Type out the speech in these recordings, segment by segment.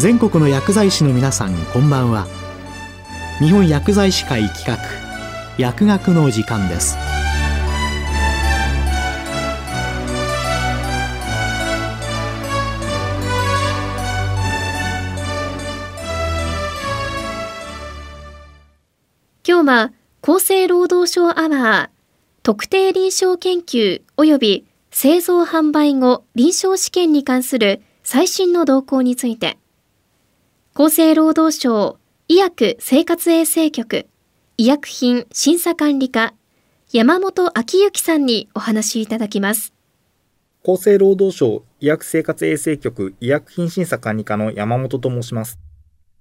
全国の薬剤師の皆さんこんばんは。日本薬剤師会企画薬学の時間です。今日は厚生労働省アワー特定臨床研究及び製造販売後臨床試験に関する最新の動向について厚生労働省医薬生活衛生局医薬品審査管理課山本昭之さんにお話いただきます厚生労働省医薬生活衛生局医薬品審査管理課の山本と申します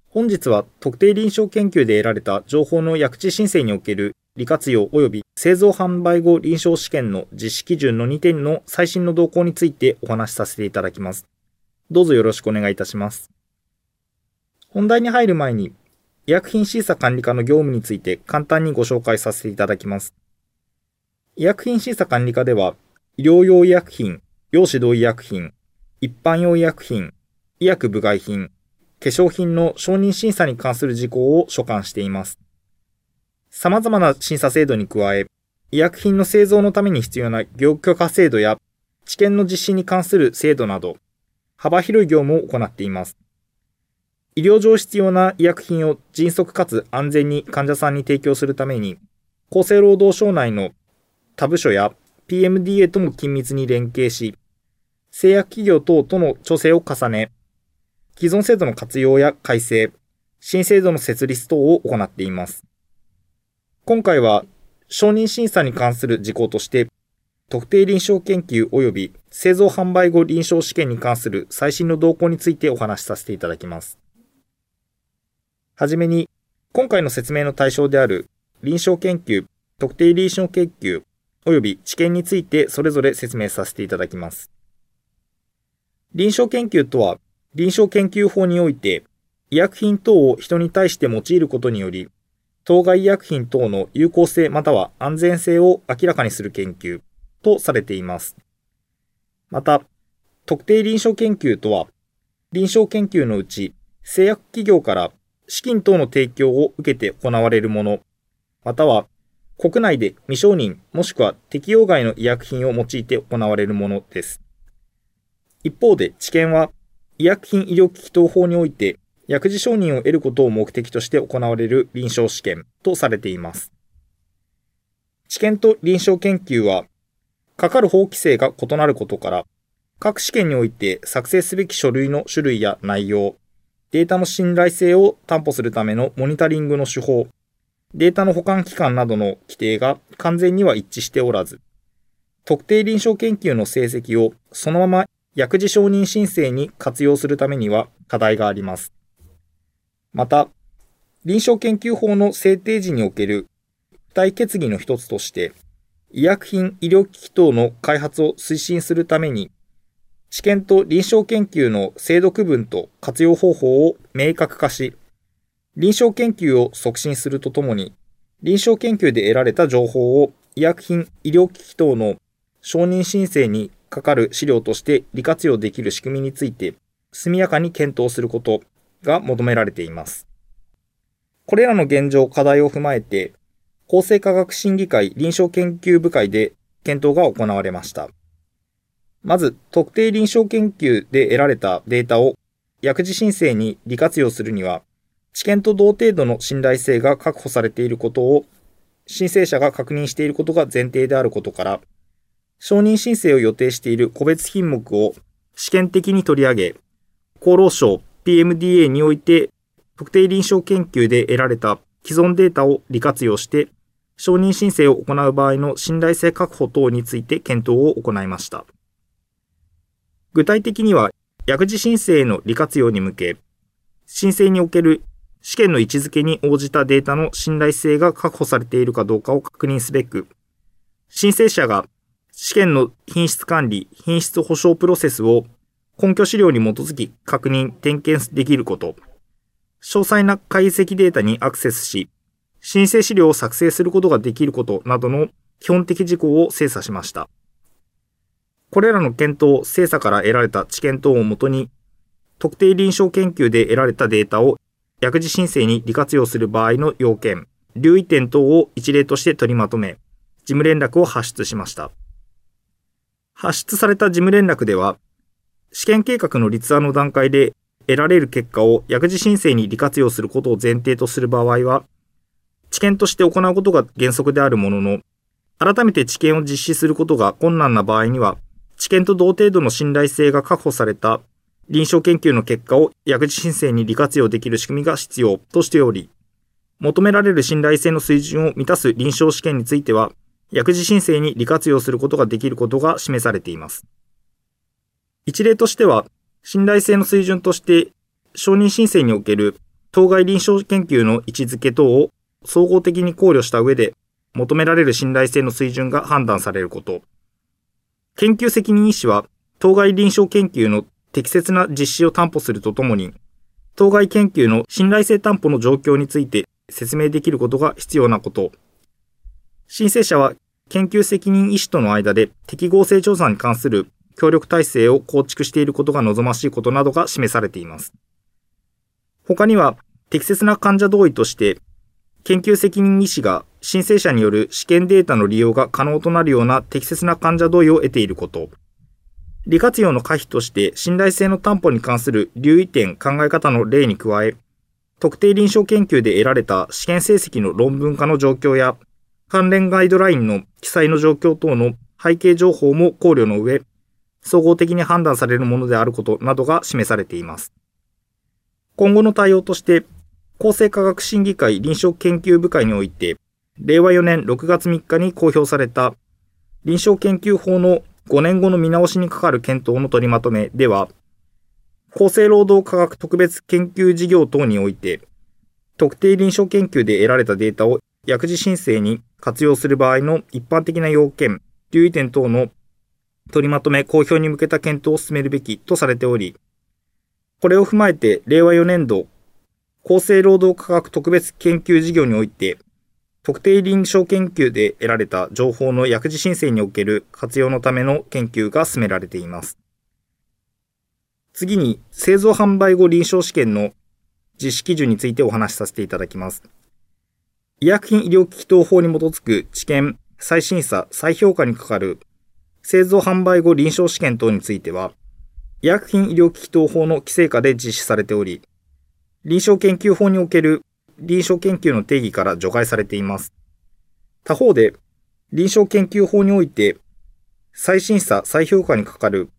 本日は特定臨床研究で得られた情報の薬地申請における利活用及び製造販売後臨床試験の実施基準の2点の最新の動向についてお話しさせていただきます。どうぞよろしくお願いいたします。本題に入る前に、医薬品審査管理課の業務について簡単にご紹介させていただきます。医薬品審査管理課では、医療用医薬品、用指導医薬品、一般用医薬品、医薬部外品、化粧品の承認審査に関する事項を所管しています。様々な審査制度に加え、医薬品の製造のために必要な業許可制度や治験の実施に関する制度など、幅広い業務を行っています。医療上必要な医薬品を迅速かつ安全に患者さんに提供するために、厚生労働省内の他部署や PMDA とも緊密に連携し、製薬企業等との調整を重ね、既存制度の活用や改正、新制度の設立等を行っています。今回は承認審査に関する事項として、特定臨床研究及び製造販売後臨床試験に関する最新の動向についてお話しさせていただきます。はじめに、今回の説明の対象である臨床研究、特定臨床研究及び治験についてそれぞれ説明させていただきます。臨床研究とは、臨床研究法において、医薬品等を人に対して用いることにより、当該医薬品等の有効性または安全性を明らかにする研究とされています。また、特定臨床研究とは、臨床研究のうち製薬企業から資金等の提供を受けて行われるもの、または国内で未承認もしくは適用外の医薬品を用いて行われるものです。一方で治験は医薬品医療機器等法において薬事承認を得ることを目的として行われる臨床試験とされています。治験と臨床研究は、かかる法規制が異なることから、各試験において作成すべき書類の種類や内容、データの信頼性を担保するためのモニタリングの手法、データの保管期間などの規定が完全には一致しておらず、特定臨床研究の成績をそのまま薬事承認申請に活用するためには課題があります。また、臨床研究法の制定時における付帯決議の一つとして、医薬品医療機器等の開発を推進するために、治験と臨床研究の制度区分と活用方法を明確化し、臨床研究を促進するとともに、臨床研究で得られた情報を医薬品医療機器等の承認申請にかかる資料として利活用できる仕組みについて速やかに検討することが求められています。これらの現状、課題を踏まえて、厚生科学審議会臨床研究部会で検討が行われました。まず、特定臨床研究で得られたデータを薬事申請に利活用するには、知見と同程度の信頼性が確保されていることを申請者が確認していることが前提であることから、承認申請を予定している個別品目を試験的に取り上げ、厚労省 PMDA において特定臨床研究で得られた既存データを利活用して承認申請を行う場合の信頼性確保等について検討を行いました。具体的には薬事申請への利活用に向け、申請における試験の位置づけに応じたデータの信頼性が確保されているかどうかを確認すべく、申請者が試験の品質管理、品質保証プロセスを根拠資料に基づき確認、点検できること、詳細な解析データにアクセスし、申請資料を作成することができることなどの基本的事項を精査しました。これらの検討、精査から得られた知見等をもとに、特定臨床研究で得られたデータを薬事申請に利活用する場合の要件、留意点等を一例として取りまとめ、事務連絡を発出しました。発出された事務連絡では、試験計画の立案の段階で得られる結果を薬事申請に利活用することを前提とする場合は、治験として行うことが原則であるものの、改めて治験を実施することが困難な場合には、治験と同程度の信頼性が確保された臨床研究の結果を薬事申請に利活用できる仕組みが必要としており、求められる信頼性の水準を満たす臨床試験については、薬事申請に利活用することができることが示されています。一例としては、信頼性の水準として、承認申請における当該臨床研究の位置づけ等を総合的に考慮した上で、求められる信頼性の水準が判断されること。研究責任医師は、当該臨床研究の適切な実施を担保するとともに、当該研究の信頼性担保の状況について説明できることが必要なこと。申請者は研究責任医師との間で適合性調査に関する協力体制を構築していることが望ましいことなどが示されています。他には、適切な患者同意として、研究責任医師が申請者による試験データの利用が可能となるような適切な患者同意を得ていること。利活用の可否として信頼性の担保に関する留意点考え方の例に加え、特定臨床研究で得られた試験成績の論文化の状況や、関連ガイドラインの記載の状況等の背景情報も考慮の上、総合的に判断されるものであることなどが示されています。今後の対応として、厚生科学審議会臨床研究部会において、令和4年6月3日に公表された臨床研究法の5年後の見直しにかかる検討の取りまとめでは、厚生労働科学特別研究事業等において、特定臨床研究で得られたデータを薬事申請に活用する場合の一般的な要件、留意点等の取りまとめ公表に向けた検討を進めるべきとされており、これを踏まえて令和4年度厚生労働科学特別研究事業において、特定臨床研究で得られた情報の薬事申請における活用のための研究が進められています。次に、製造販売後臨床試験の実施基準についてお話しさせていただきます。医薬品医療機器等法に基づく治験、再審査、再評価にかかる製造販売後臨床試験等については、医薬品医療機器等法の規制下で実施されており、臨床研究法における臨床研究の定義から除外されています。他方で、臨床研究法において、再審査、再評価にかかる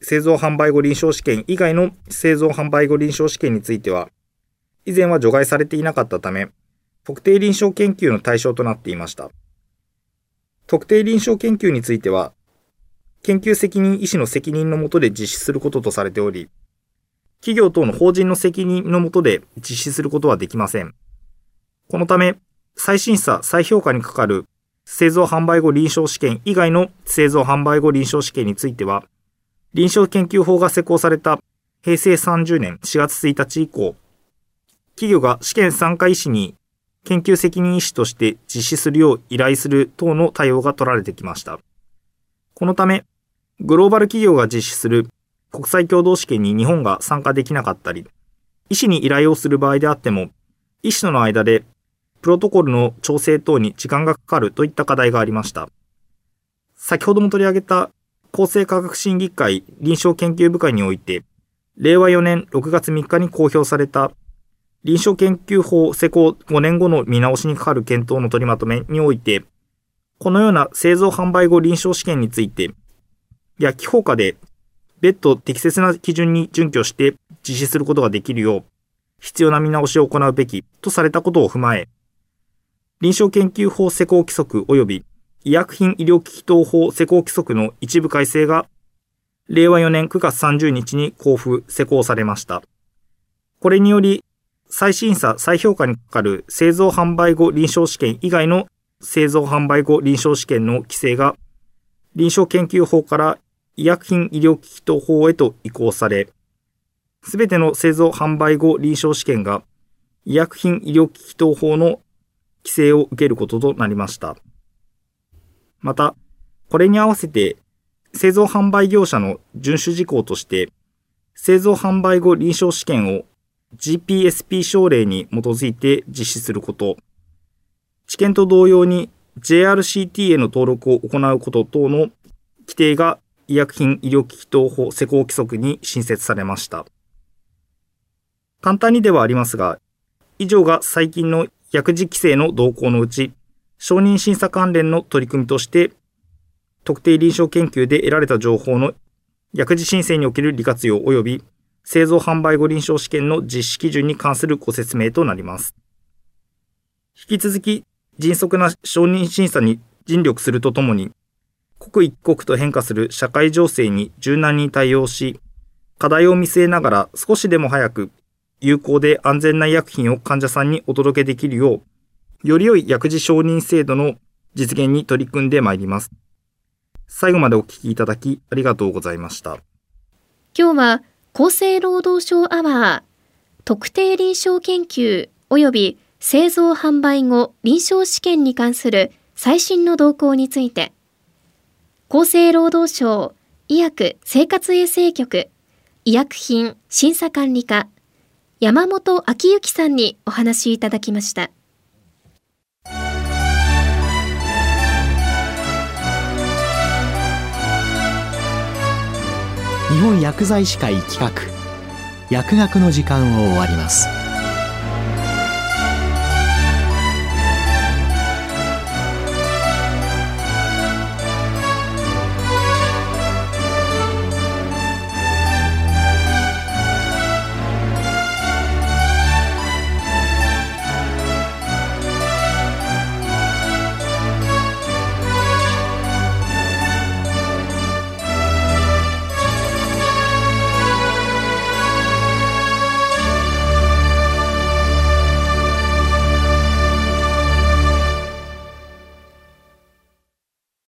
製造販売後臨床試験以外の製造販売後臨床試験については、以前は除外されていなかったため、特定臨床研究の対象となっていました。特定臨床研究については、研究責任医師の責任のもとで実施することとされており、企業等の法人の責任のもとで実施することはできません。このため、再審査、再評価にかかる製造販売後臨床試験以外の製造販売後臨床試験については、臨床研究法が施行された平成30年4月1日以降、企業が試験参加医師に研究責任医師として実施するよう依頼する等の対応が取られてきました。このため、グローバル企業が実施する国際共同試験に日本が参加できなかったり、医師に依頼をする場合であっても、医師との間でプロトコルの調整等に時間がかかるといった課題がありました。先ほども取り上げた厚生科学審議会臨床研究部会において、令和4年6月3日に公表された臨床研究法施行5年後の見直しにかかる検討の取りまとめにおいて、このような製造販売後臨床試験について、薬機法下で別途適切な基準に準拠して実施することができるよう、必要な見直しを行うべきとされたことを踏まえ、臨床研究法施行規則及び医薬品医療機器等法施行規則の一部改正が、令和4年9月30日に交付、施行されました。これにより、再審査、再評価にかかる製造販売後臨床試験以外の製造販売後臨床試験の規制が、臨床研究法から医薬品医療機器等法へと移行され、すべての製造販売後臨床試験が医薬品医療機器等法の規制を受けることとなりました。また、これに合わせて、製造販売業者の遵守事項として、製造販売後臨床試験を GPSP 症例に基づいて実施すること、治験と同様に JRCT への登録を行うこと等の規定が医薬品医療機器等法施行規則に新設されました。簡単にではありますが、以上が最近の薬事規制の動向のうち、承認審査関連の取り組みとして、特定臨床研究で得られた情報の薬事申請における利活用及び製造販売後臨床試験の実施基準に関するご説明となります。引き続き、迅速な承認審査に尽力するとともに、刻一刻と変化する社会情勢に柔軟に対応し、課題を見据えながら少しでも早く有効で安全な医薬品を患者さんにお届けできるよう、より良い薬事承認制度の実現に取り組んでまいります。最後までお聞きいただきありがとうございました。今日は厚生労働省アワー特定臨床研究及び製造販売後臨床試験に関する最新の動向について厚生労働省医薬生活衛生局医薬品審査管理課山本昭之さんにお話いただきました。日本薬剤師会企画薬学の時間を終わります